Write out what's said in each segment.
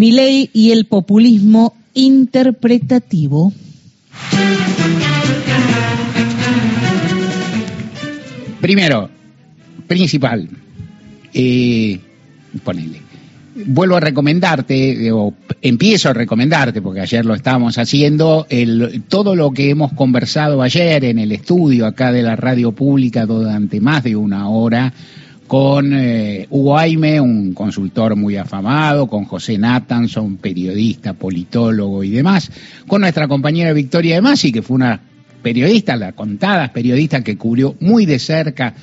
Milei y el populismo interpretativo. Primero, principal, eh, ponele. Vuelvo a recomendarte, o empiezo a recomendarte, porque ayer lo estábamos haciendo, el, todo lo que hemos conversado ayer en el estudio acá de la radio pública durante más de una hora, con eh, Hugo Aime, un consultor muy afamado, con José Nathanson, periodista, politólogo y demás, con nuestra compañera Victoria de Masi, que fue una periodista, la contada periodista que cubrió muy de cerca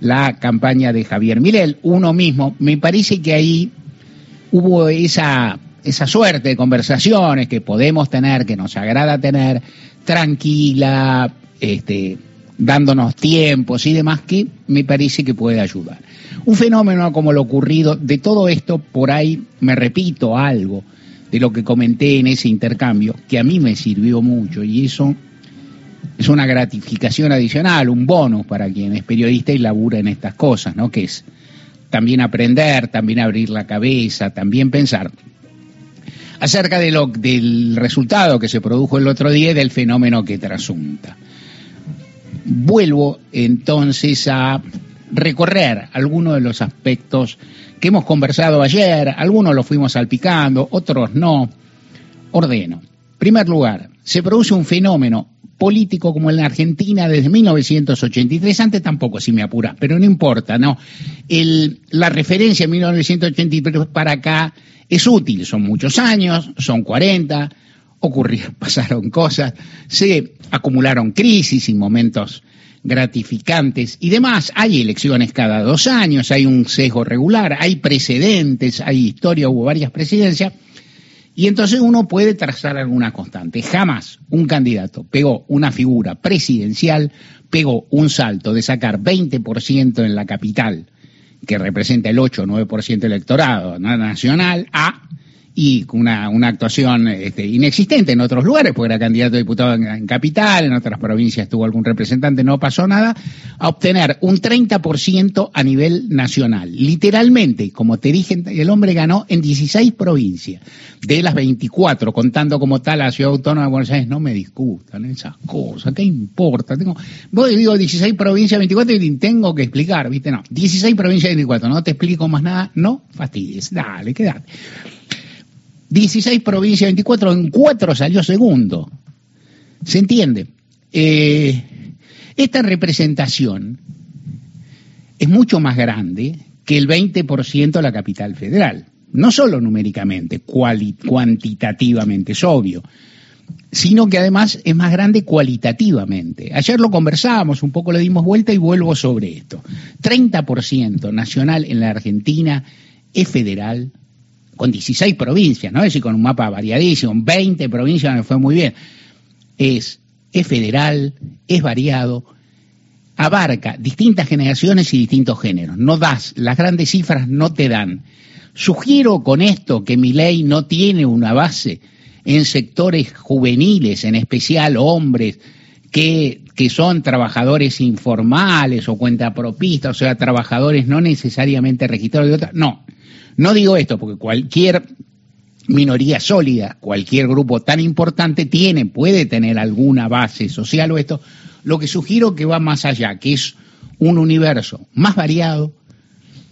la campaña de Javier Milel, uno mismo, me parece que ahí hubo esa, esa suerte de conversaciones que podemos tener, que nos agrada tener, tranquila, este, dándonos tiempos y demás, que me parece que puede ayudar. Un fenómeno como lo ocurrido, de todo esto, por ahí me repito algo de lo que comenté en ese intercambio, que a mí me sirvió mucho y eso es una gratificación adicional, un bonus para quien es periodista y labura en estas cosas, ¿no? Que es también aprender, también abrir la cabeza, también pensar acerca de lo, del resultado que se produjo el otro día y del fenómeno que trasunta. Vuelvo entonces a recorrer algunos de los aspectos que hemos conversado ayer, algunos los fuimos salpicando, otros no. Ordeno. En primer lugar, se produce un fenómeno político como en la Argentina desde 1983, antes tampoco, si me apura, pero no importa, ¿no? La referencia en 1983 para acá es útil, son muchos años, son 40, ocurrieron, pasaron cosas, se acumularon crisis y momentos gratificantes y demás. Hay elecciones cada dos años, hay un sesgo regular, hay precedentes, hay historia, hubo varias presidencias y entonces uno puede trazar alguna constante. Jamás un candidato pegó una figura presidencial, pegó un salto de sacar 20% en la capital, que representa el 8 o 9% electorado nacional, a y una, una actuación este, inexistente en otros lugares, porque era candidato a diputado en, capital, en otras provincias tuvo algún representante, no pasó nada, a obtener un 30% a nivel nacional. Literalmente, como te dije, el hombre ganó en 16 provincias, de las 24, contando como tal la Ciudad Autónoma de Buenos Aires, no me discutan esas cosas, ¿qué importa? Tengo, vos digo 16 provincias, 24 y tengo que explicar, ¿viste? No, 16 provincias, 24, no te explico más nada, no fastidies, dale, quédate. 16 provincias, 24, en 4 salió segundo. ¿Se entiende? Eh, esta representación es mucho más grande que el 20% de la capital federal. No solo numéricamente, cuantitativamente, es obvio, sino que además es más grande cualitativamente. Ayer lo conversábamos, un poco le dimos vuelta y vuelvo sobre esto. 30% nacional en la Argentina es federal, con 16 provincias, ¿no? Es decir, con un mapa variadísimo, 20 provincias me fue muy bien. Es, es federal, es variado, abarca distintas generaciones y distintos géneros. No das, las grandes cifras no te dan. Sugiero con esto que mi ley no tiene una base en sectores juveniles, en especial hombres, que, que son trabajadores informales o cuentapropistas, o sea, trabajadores no necesariamente registrados de otra. No, no digo esto porque cualquier minoría sólida, cualquier grupo tan importante tiene, puede tener alguna base social o esto, lo que sugiero que va más allá, que es un universo más variado,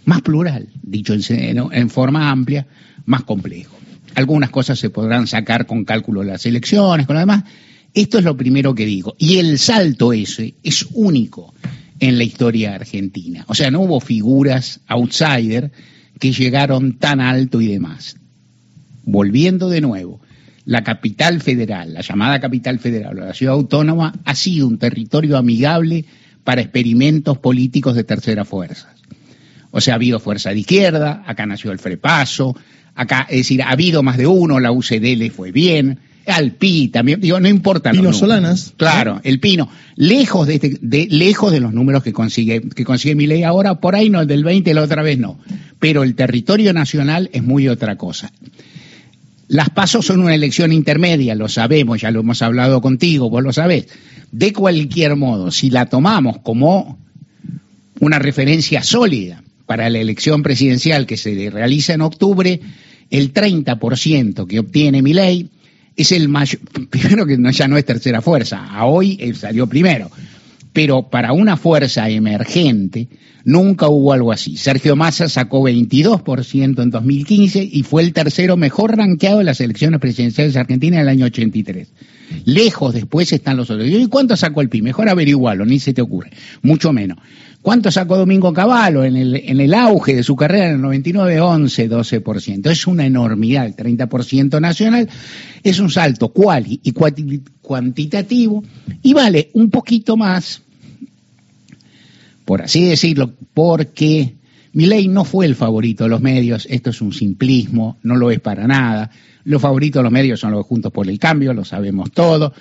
más plural, dicho en, en forma amplia, más complejo. Algunas cosas se podrán sacar con cálculo de las elecciones, con lo demás. Esto es lo primero que digo. Y el salto ese es único en la historia argentina. O sea, no hubo figuras outsider que llegaron tan alto y demás. Volviendo de nuevo, la capital federal, la llamada capital federal, la ciudad autónoma, ha sido un territorio amigable para experimentos políticos de tercera fuerza. O sea, ha habido fuerza de izquierda, acá nació el Frepaso, acá, es decir, ha habido más de uno, la UCD le fue bien, al Pi también, digo, no importa. Pino Solanas. Claro, el Pino. Lejos de, este, de, lejos de los números que consigue, que consigue mi ley ahora, por ahí no, el del 20 la otra vez no. Pero el territorio nacional es muy otra cosa. Las pasos son una elección intermedia, lo sabemos, ya lo hemos hablado contigo, vos lo sabés. De cualquier modo, si la tomamos como una referencia sólida para la elección presidencial que se realiza en octubre, el 30% que obtiene mi ley es el mayor, primero que ya no es tercera fuerza, a hoy salió primero, pero para una fuerza emergente nunca hubo algo así. Sergio Massa sacó 22% en 2015 y fue el tercero mejor rankeado de las elecciones presidenciales de Argentina en el año 83. Lejos después están los otros. ¿Y cuánto sacó el PIB? Mejor averiguarlo, ni se te ocurre. Mucho menos. ¿Cuánto sacó Domingo Cavallo en el, en el auge de su carrera en el 99? 11, 12%. Es una enormidad, el 30% nacional. Es un salto cuali y cuantitativo y vale un poquito más, por así decirlo, porque ley no fue el favorito de los medios, esto es un simplismo, no lo es para nada. Los favoritos de los medios son los Juntos por el Cambio, lo sabemos todo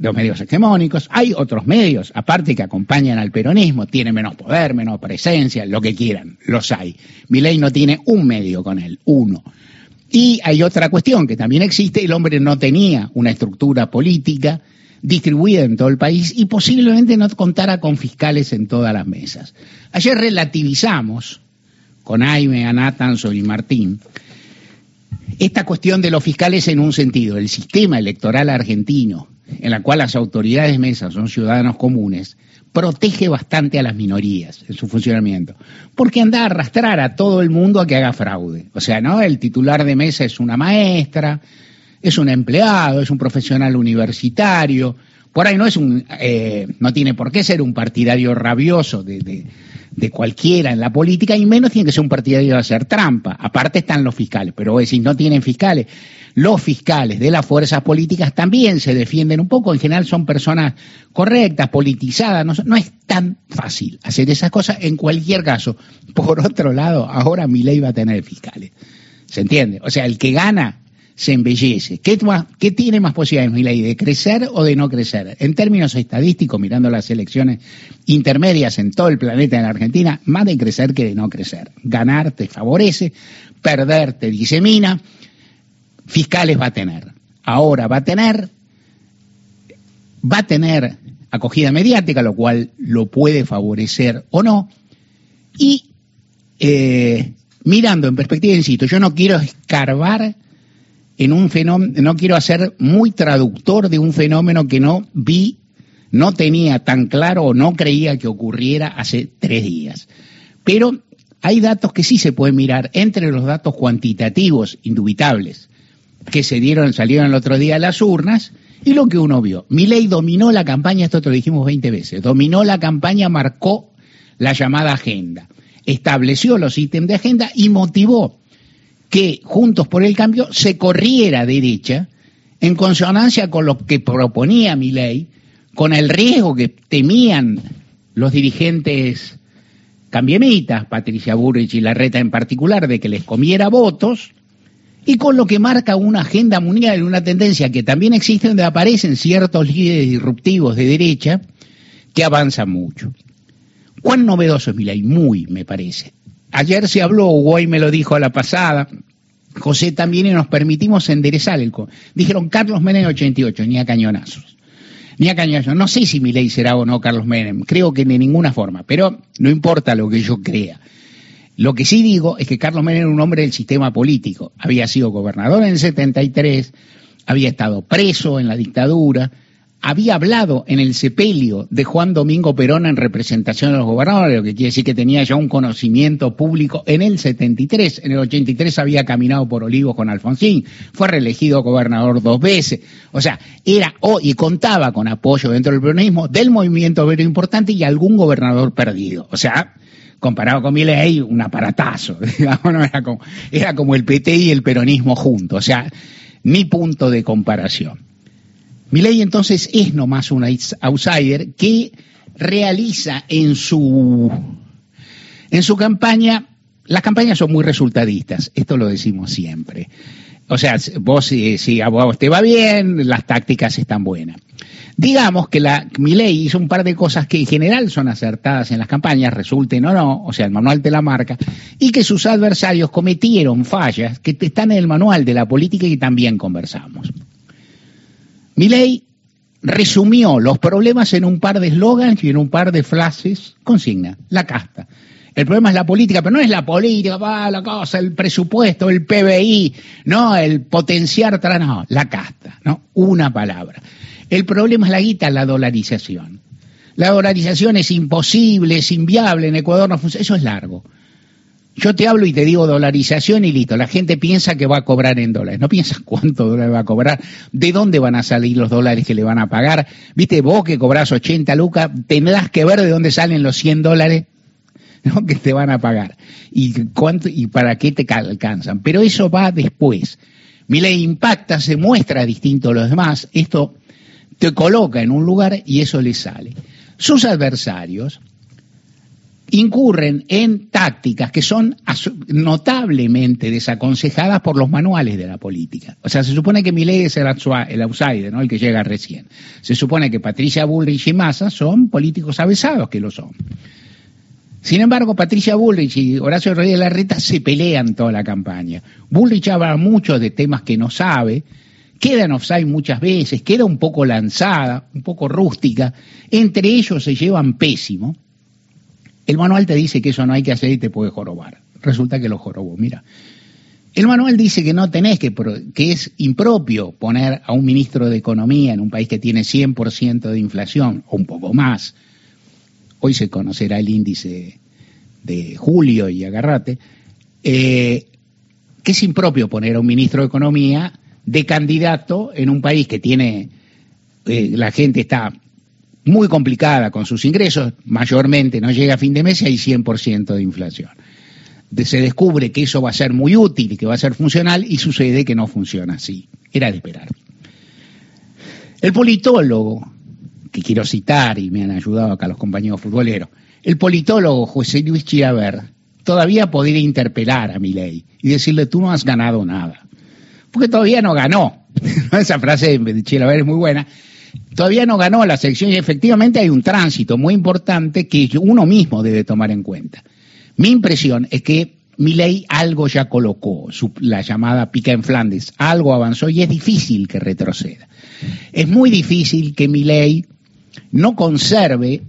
los medios hegemónicos, hay otros medios, aparte que acompañan al peronismo, tiene menos poder, menos presencia, lo que quieran, los hay. Mi ley no tiene un medio con él, uno. Y hay otra cuestión que también existe, el hombre no tenía una estructura política distribuida en todo el país y posiblemente no contara con fiscales en todas las mesas. Ayer relativizamos con Jaime, Anatanson y Martín esta cuestión de los fiscales en un sentido. El sistema electoral argentino en la cual las autoridades mesas son ciudadanos comunes, protege bastante a las minorías en su funcionamiento, porque anda a arrastrar a todo el mundo a que haga fraude. O sea, ¿no? El titular de mesa es una maestra, es un empleado, es un profesional universitario, por ahí no es un, eh, no tiene por qué ser un partidario rabioso de, de, de, cualquiera en la política, y menos tiene que ser un partidario de hacer trampa. Aparte están los fiscales, pero decís, no tienen fiscales los fiscales de las fuerzas políticas también se defienden un poco, en general son personas correctas, politizadas, no, es tan fácil hacer esas cosas en cualquier caso. Por otro lado, ahora mi ley va a tener fiscales. ¿Se entiende? O sea, el que gana se embellece. ¿Qué, ¿Qué, tiene más posibilidades, mi ley, de crecer o de no crecer? En términos estadísticos, mirando las elecciones intermedias en todo el planeta en la Argentina, más de crecer que de no crecer. Ganar te favorece, perder te disemina, fiscales va a tener. Ahora va a tener, va a tener acogida mediática, lo cual lo puede favorecer o no. Y eh, mirando en perspectiva, insisto, yo no quiero escarbar en un fenómeno, no quiero hacer muy traductor de un fenómeno que no vi, no tenía tan claro o no creía que ocurriera hace tres días. Pero hay datos que sí se pueden mirar entre los datos cuantitativos, indubitables, que se dieron, salieron el otro día a las urnas, y lo que uno vio. Milei dominó la campaña, esto te lo dijimos 20 veces, dominó la campaña, marcó la llamada agenda, estableció los ítems de agenda y motivó que Juntos por el Cambio se corriera derecha en consonancia con lo que proponía Milei, con el riesgo que temían los dirigentes cambiemitas, Patricia Burrich y Larreta en particular, de que les comiera votos, y con lo que marca una agenda mundial, una tendencia que también existe donde aparecen ciertos líderes disruptivos de derecha que avanzan mucho. ¿Cuán novedoso es ley? Muy, me parece. Ayer se habló, Uruguay me lo dijo a la pasada, José también, y nos permitimos enderezar el... Dijeron Carlos Menem 88, ni a cañonazos. Ni a cañonazos. No sé si mi ley será o no Carlos Menem, creo que de ninguna forma, pero no importa lo que yo crea. Lo que sí digo es que Carlos Menem era un hombre del sistema político. Había sido gobernador en el 73, había estado preso en la dictadura, había hablado en el sepelio de Juan Domingo Perón en representación de los gobernadores, lo que quiere decir que tenía ya un conocimiento público en el 73. En el 83 había caminado por Olivos con Alfonsín, fue reelegido gobernador dos veces. O sea, era o y contaba con apoyo dentro del peronismo del movimiento obrero importante y algún gobernador perdido. O sea, comparado con Milei, un aparatazo, era como, era como el PT y el peronismo juntos, o sea, mi punto de comparación. Milei entonces es nomás un outsider que realiza en su, en su campaña, las campañas son muy resultadistas, esto lo decimos siempre. O sea, vos si, vos te va bien, las tácticas están buenas. Digamos que la Milei hizo un par de cosas que en general son acertadas en las campañas, resulten o no, o sea, el manual de la marca, y que sus adversarios cometieron fallas que están en el manual de la política y también conversamos. Milei resumió los problemas en un par de eslogans y en un par de frases, consigna, la casta. El problema es la política, pero no es la política, va la cosa, el presupuesto, el PBI, no, el potenciar, no, la casta, ¿no? Una palabra. El problema es la guita, la dolarización. La dolarización es imposible, es inviable, en Ecuador no funciona, eso es largo. Yo te hablo y te digo dolarización y listo. La gente piensa que va a cobrar en dólares. No piensa cuánto dólares va a cobrar, de dónde van a salir los dólares que le van a pagar. Viste, vos que cobras 80 lucas, tendrás que ver de dónde salen los 100 dólares que te van a pagar y cuánto y para qué te alcanzan. Pero eso va después. Mi ley impacta, se muestra distinto a los demás. Esto te coloca en un lugar y eso le sale. Sus adversarios incurren en tácticas que son notablemente desaconsejadas por los manuales de la política. O sea, se supone que Milei es el, outsider, ¿no? el que llega recién. Se supone que Patricia Bullrich y Massa son políticos avesados, que lo son. Sin embargo, Patricia Bullrich y Horacio Rodríguez Larreta se pelean toda la campaña. Bullrich habla mucho de temas que no sabe, queda en offside muchas veces, queda un poco lanzada, un poco rústica. Entre ellos se llevan pésimo. El manual te dice que eso no hay que hacer y te puede jorobar. Resulta que lo jorobó. Mira, el manual dice que no tenés que, que es impropio poner a un ministro de Economía en un país que tiene 100% de inflación, o un poco más. Hoy se conocerá el índice de julio y agarrate. Eh, que es impropio poner a un ministro de Economía de candidato en un país que tiene, eh, la gente está muy complicada con sus ingresos, mayormente no llega a fin de mes y hay 100% de inflación. se descubre que eso va a ser muy útil y que va a ser funcional y sucede que no funciona así. Era de esperar. El politólogo, que quiero citar y me han ayudado acá los compañeros futboleros, el politólogo José Luis Chiaver todavía podría interpelar a mi ley y decirle tú no has ganado nada. Porque todavía no ganó. Esa frase de Chiaver es muy buena todavía no ganó la selección y efectivamente hay un tránsito muy importante que uno mismo debe tomar en cuenta. Mi impresión es que ley algo ya colocó, la llamada pica en Flandes, algo avanzó y es difícil que retroceda. Es muy difícil que ley no conserve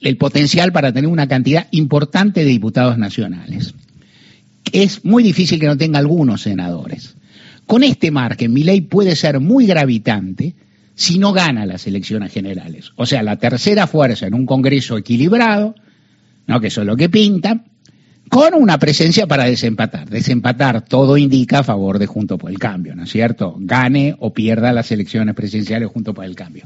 el potencial para tener una cantidad importante de diputados nacionales. Es muy difícil que no tenga algunos senadores. Con este margen, ley puede ser muy gravitante, si no gana las elecciones generales. O sea, la tercera fuerza en un Congreso equilibrado, ¿no? que eso es lo que pinta, con una presencia para desempatar. Desempatar todo indica a favor de Junto por el Cambio, ¿no es cierto? Gane o pierda las elecciones presidenciales Junto por el Cambio.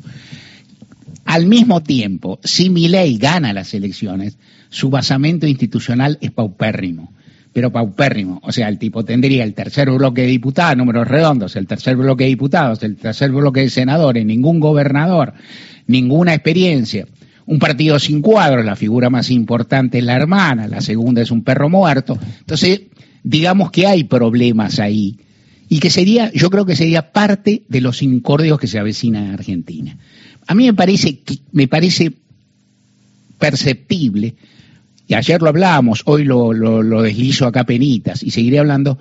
Al mismo tiempo, si ley gana las elecciones, su basamento institucional es paupérrimo pero paupérrimo. O sea, el tipo tendría el tercer bloque de diputados, números redondos, el tercer bloque de diputados, el tercer bloque de senadores, ningún gobernador, ninguna experiencia. Un partido sin cuadros, la figura más importante es la hermana, la segunda es un perro muerto. Entonces, digamos que hay problemas ahí y que sería, yo creo que sería parte de los incordios que se avecinan en Argentina. A mí me parece, me parece perceptible y ayer lo hablábamos, hoy lo, lo, deslizo acá penitas y seguiré hablando,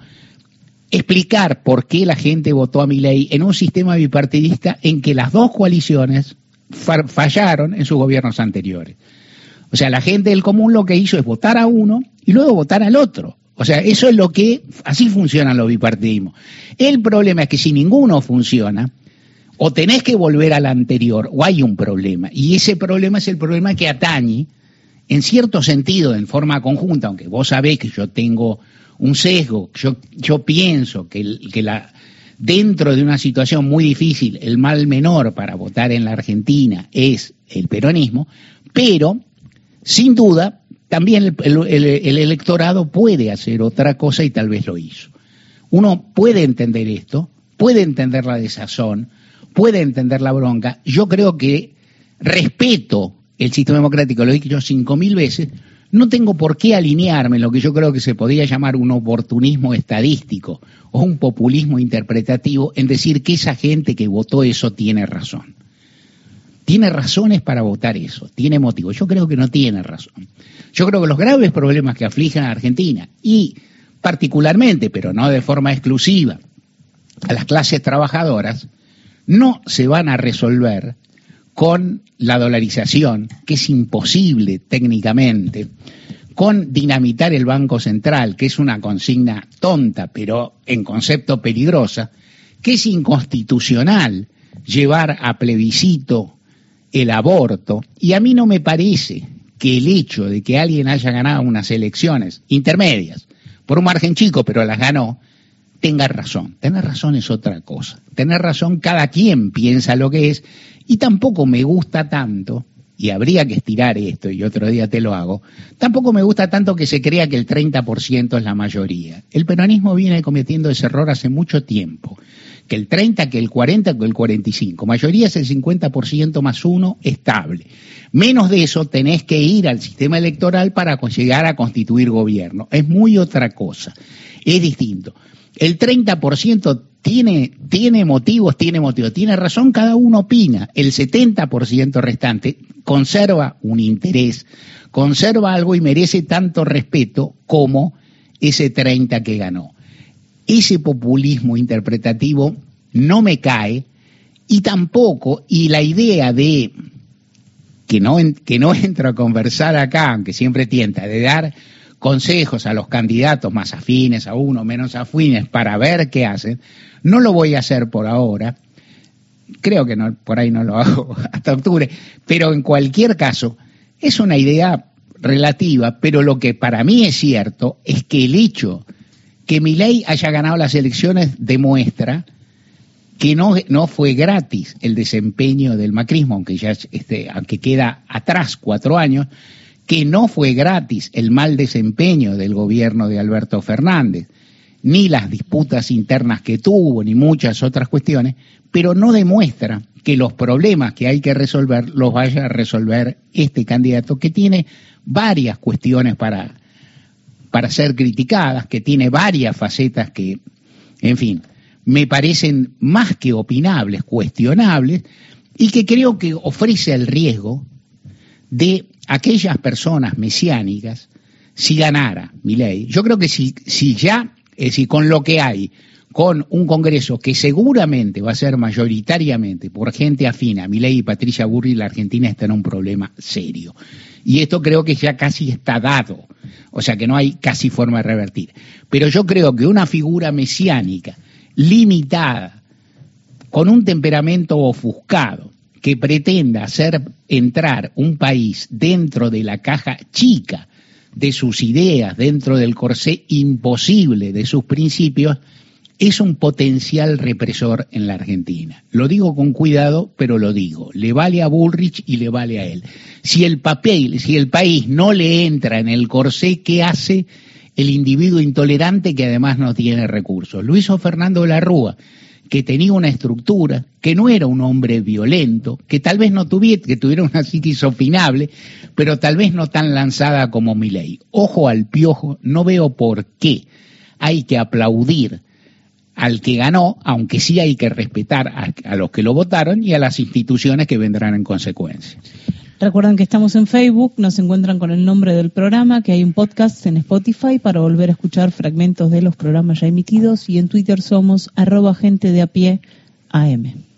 explicar por qué la gente votó a mi ley en un sistema bipartidista en que las dos coaliciones fallaron en sus gobiernos anteriores. O sea, la gente del común lo que hizo es votar a uno y luego votar al otro. O sea, eso es lo que, así funcionan los bipartidismos. El problema es que si ninguno funciona, o tenés que volver al anterior, o hay un problema. Y ese problema es el problema que atañe en cierto sentido, en forma conjunta, aunque vos sabés que yo tengo un sesgo, yo, pienso que, la, dentro de una situación muy difícil, el mal menor para votar en la Argentina es el peronismo, pero sin duda también el, electorado puede hacer otra cosa y tal vez lo hizo. Uno puede entender esto, puede entender la desazón, puede entender la bronca. Yo creo que respeto el sistema democrático, lo he dicho cinco mil veces, no tengo por qué alinearme en lo que yo creo que se podría llamar un oportunismo estadístico o un populismo interpretativo en decir que esa gente que votó eso tiene razón. Tiene razones para votar eso, tiene motivos. Yo creo que no tiene razón. Yo creo que los graves problemas que afligen a Argentina y particularmente, pero no de forma exclusiva, a las clases trabajadoras, no se van a resolver con la dolarización, que es imposible técnicamente, con dinamitar el Banco Central, que es una consigna tonta, pero en concepto peligrosa, que es inconstitucional llevar a plebiscito el aborto, y a mí no me parece que el hecho de que alguien haya ganado unas elecciones intermedias, por un margen chico, pero las ganó, tenga razón. Tener razón es otra cosa. Tener razón cada quien piensa lo que es, y tampoco me gusta tanto y habría que estirar esto, y otro día te lo hago, tampoco me gusta tanto que se crea que el 30% es la mayoría. El peronismo viene cometiendo ese error hace mucho tiempo. Que el 30, que el 40, que el 45. Mayoría es el 50% más uno estable. Menos de eso tenés que ir al sistema electoral para llegar a constituir gobierno. Es muy otra cosa. Es distinto. El 30% tiene, tiene motivos, tiene motivos, tiene razón, cada uno opina. El 70% restante conserva un interés, conserva algo y merece tanto respeto como ese 30 que ganó. Ese populismo interpretativo no me cae y tampoco, y la idea de que no, que no entro a conversar acá, aunque siempre tienta, de dar consejos a los candidatos más afines a uno, menos afines, para ver qué hacen, no lo voy a hacer por ahora. Creo que no, por ahí no lo hago hasta octubre, pero en cualquier caso, es una idea relativa, pero lo que para mí es cierto es que el hecho que mi ley haya ganado las elecciones demuestra que no, no fue gratis el desempeño del macrismo, aunque ya este, aunque queda atrás cuatro años, que no fue gratis el mal desempeño del gobierno de Alberto Fernández, ni las disputas internas que tuvo, ni muchas otras cuestiones, pero no demuestra que los problemas que hay que resolver los vaya a resolver este candidato que tiene varias cuestiones para, para ser criticadas, que tiene varias facetas que, en fin, me parecen más que opinables, cuestionables, y que creo que ofrece el riesgo de aquellas personas mesiánicas, si ganara mi ley, yo creo que si, si ya, es decir, con lo que hay, con un Congreso que seguramente va a ser mayoritariamente por gente afina, mi ley y Patricia Burri, la Argentina está en un problema serio. Y esto creo que ya casi está dado, o sea que no hay casi forma de revertir. Pero yo creo que una figura mesiánica, limitada, con un temperamento ofuscado, que pretenda hacer entrar un país dentro de la caja chica de sus ideas, dentro del corsé imposible de sus principios, es un potencial represor en la Argentina. Lo digo con cuidado, pero lo digo. Le vale a Bullrich y le vale a él. Si el papel, si el país no le entra en el corsé, ¿qué hace el individuo intolerante que además no tiene recursos? Lo hizo Fernando de la Rúa que tenía una estructura, que no era un hombre violento, que tal vez no tuviera, que tuviera una psiquis opinable, pero tal vez no tan lanzada como Milei. Ojo al piojo, no veo por qué hay que aplaudir al que ganó, aunque sí hay que respetar a, a los que lo votaron y a las instituciones que vendrán en consecuencia. Recuerden que estamos en Facebook, nos encuentran con el nombre del programa, que hay un podcast en Spotify para volver a escuchar fragmentos de los programas ya emitidos y en Twitter somos arroba gente de a pie AM.